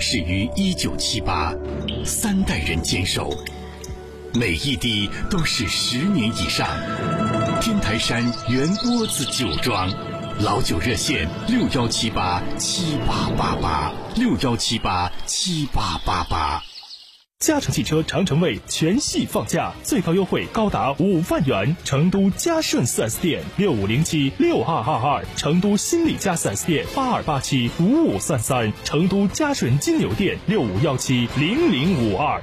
始于一九七八，三代人坚守，每一滴都是十年以上。天台山元波子酒庄，老酒热线六幺七八七八八八六幺七八七八八八。嘉诚汽车长城卫全系放假，最高优惠高达五万元。成都嘉顺 4S 店六五零七六二二二，成都新力嘉 4S 店八二八七五五三三，成都嘉顺金牛店六五幺七零零五二。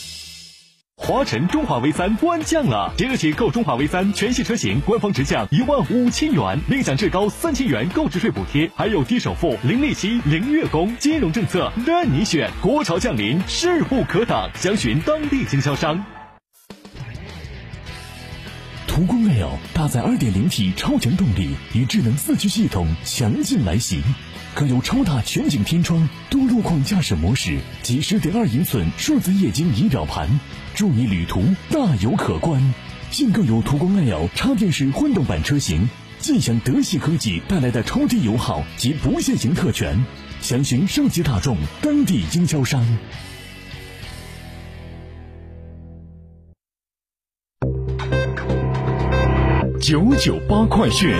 华晨中华 V 三官降了，即日起购中华 V 三全系车型，官方直降一万五千元，另享至高三千元购置税补贴，还有低首付、零利息、零月供，金融政策任你选。国潮降临，势不可挡，详询当地经销商。途观 L 搭载 2.0T 超强动力与智能四驱系统强劲来袭，更有超大全景天窗、多路况驾驶模式及十点二英寸数字液晶仪表盘，助你旅途大有可观。现更有途观 L 插电式混动版车型，尽享德系科技带来的超低油耗及不限行特权。详询上汽大众当地经销商。九九八快讯。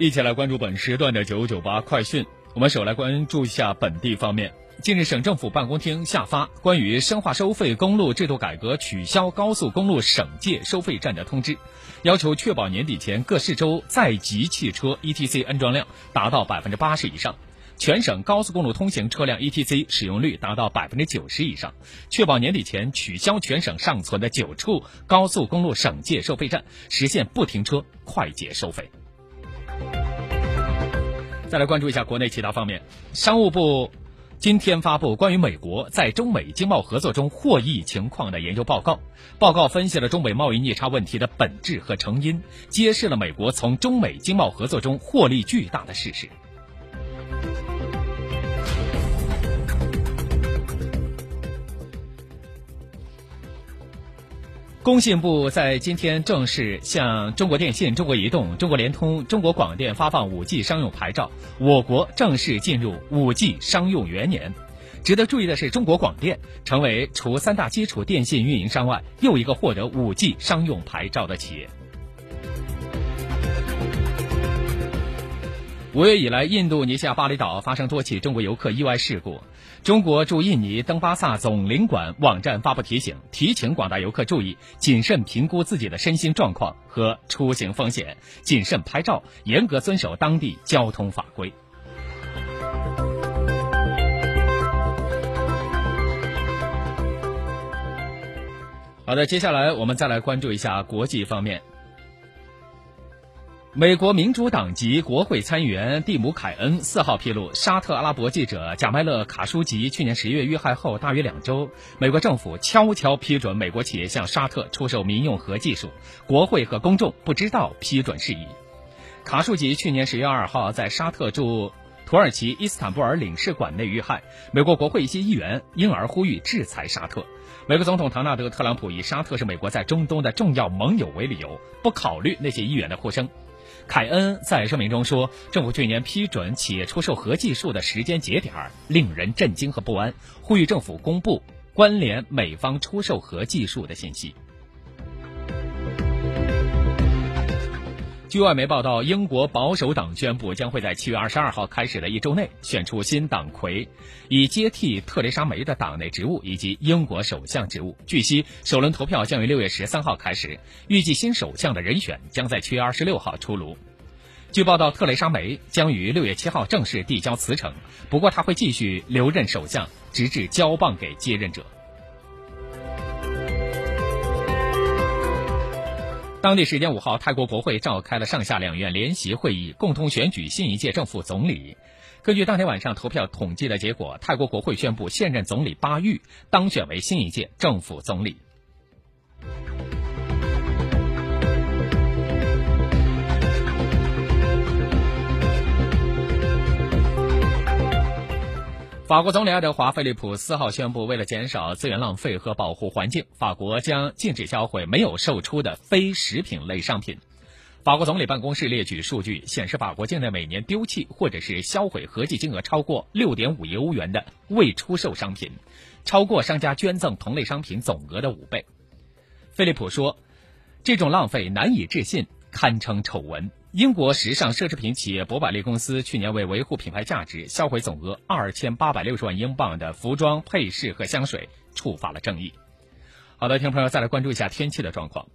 一起来关注本时段的九九八快讯。我们首来关注一下本地方面。近日，省政府办公厅下发关于深化收费公路制度改革取消高速公路省界收费站的通知，要求确保年底前各市州在籍汽车 ETC 安装量达到百分之八十以上，全省高速公路通行车辆 ETC 使用率达到百分之九十以上，确保年底前取消全省尚存的九处高速公路省界收费站，实现不停车快捷收费。再来关注一下国内其他方面，商务部今天发布关于美国在中美经贸合作中获益情况的研究报告。报告分析了中美贸易逆差问题的本质和成因，揭示了美国从中美经贸合作中获利巨大的事实。工信部在今天正式向中国电信、中国移动、中国联通、中国广电发放 5G 商用牌照，我国正式进入 5G 商用元年。值得注意的是，中国广电成为除三大基础电信运营商外又一个获得 5G 商用牌照的企业。五月以来，印度尼西亚巴厘岛发生多起中国游客意外事故。中国驻印尼登巴萨总领馆网站发布提醒，提醒广大游客注意谨慎评估自己的身心状况和出行风险，谨慎拍照，严格遵守当地交通法规。好的，接下来我们再来关注一下国际方面。美国民主党籍国会参议员蒂姆·凯恩四号披露，沙特阿拉伯记者贾迈勒·卡舒吉去年十月遇害后大约两周，美国政府悄悄批准美国企业向沙特出售民用核技术，国会和公众不知道批准事宜。卡舒吉去年十月二号在沙特驻土耳其伊斯坦布尔领事馆内遇害，美国国会一些议员因而呼吁制裁沙特。美国总统唐纳德·特朗普以沙特是美国在中东的重要盟友为理由，不考虑那些议员的呼声。凯恩在声明中说，政府去年批准企业出售核技术的时间节点令人震惊和不安，呼吁政府公布关联美方出售核技术的信息。据外媒报道，英国保守党宣布将会在七月二十二号开始的一周内选出新党魁，以接替特蕾莎梅的党内职务以及英国首相职务。据悉，首轮投票将于六月十三号开始，预计新首相的人选将在七月二十六号出炉。据报道，特蕾莎梅将于六月七号正式递交辞呈，不过她会继续留任首相，直至交棒给接任者。当地时间五号，泰国国会召开了上下两院联席会议，共同选举新一届政府总理。根据当天晚上投票统计的结果，泰国国会宣布现任总理巴育当选为新一届政府总理。法国总理爱德华·菲利普四号宣布，为了减少资源浪费和保护环境，法国将禁止销毁没有售出的非食品类商品。法国总理办公室列举数据显示，法国境内每年丢弃或者是销毁合计金额超过六点五亿欧元的未出售商品，超过商家捐赠同类商品总额的五倍。菲利普说：“这种浪费难以置信，堪称丑闻。”英国时尚奢侈品企业博百利公司去年为维护品牌价值，销毁总额二千八百六十万英镑的服装、配饰和香水，触发了争议。好的，听众朋友，再来关注一下天气的状况。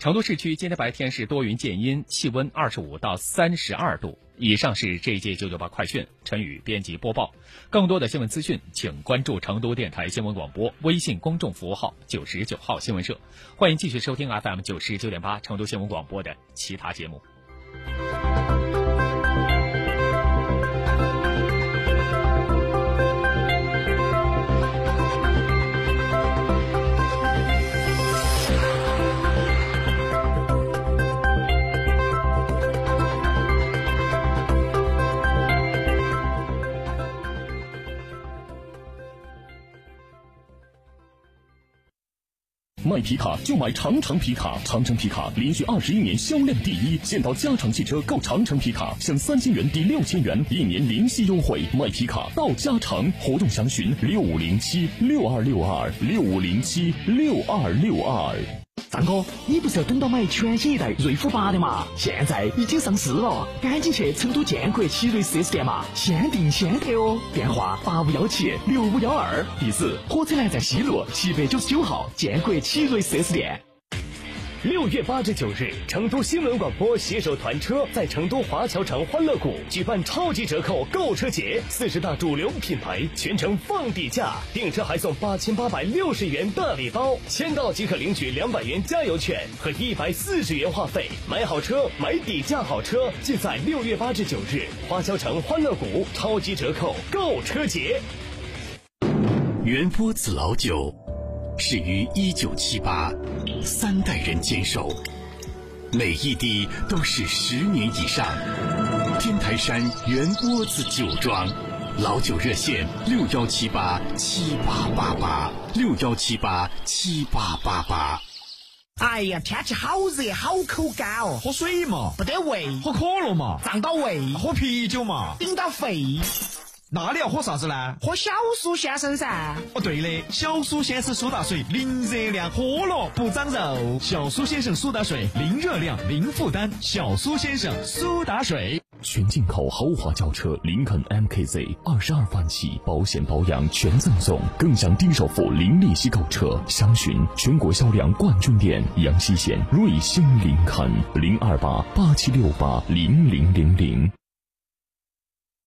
成都市区今天白天是多云见阴，气温二十五到三十二度。以上是这一届九九八快讯，陈宇编辑播报。更多的新闻资讯，请关注成都电台新闻广播微信公众服务号九十九号新闻社。欢迎继续收听 FM 九十九点八成都新闻广播的其他节目。卖皮卡就买长城皮卡，长城皮卡连续二十一年销量第一。现到加长汽车购长城皮卡，享三千元抵六千元，一年零息优惠。卖皮卡到加长，活动详询六五零七六二六二六五零七六二六二。张哥，你不是要等到买全新一代瑞虎八的嘛？现在已经上市了，赶紧去成都建国奇瑞 4S 店嘛，先定先得哦。电话八五幺七六五幺二，地址火车南站西路七百九十九号建国奇瑞 4S 店。六月八至九日，成都新闻广播携手团车在成都华侨城欢乐谷举办超级折扣购车节，四十大主流品牌全程放底价，订车还送八千八百六十元大礼包，签到即可领取两百元加油券和一百四十元话费。买好车，买底价好车，尽在六月八至九日华侨城欢乐谷超级折扣购车节。原波子老酒。始于一九七八，三代人坚守，每一滴都是十年以上。天台山原窝子酒庄，老酒热线六幺七八七八八八。六幺七八七八八八。哎呀，天气好热，好口干哦，喝水嘛，不得胃，喝可乐嘛，胀到胃，喝啤酒嘛，顶到肺。那你要喝啥子呢？喝小苏先生噻。哦，对的，小苏先生苏打水，零热量，喝了不长肉。小苏先生苏打水，零热量，零负担。小苏先生苏打水。全进口豪华轿车林肯 MKZ，二十二万起，保险保养全赠送，更享低首付、零利息购车。详询全国销量冠军店阳西县瑞星林肯零二八八七六八零零零零。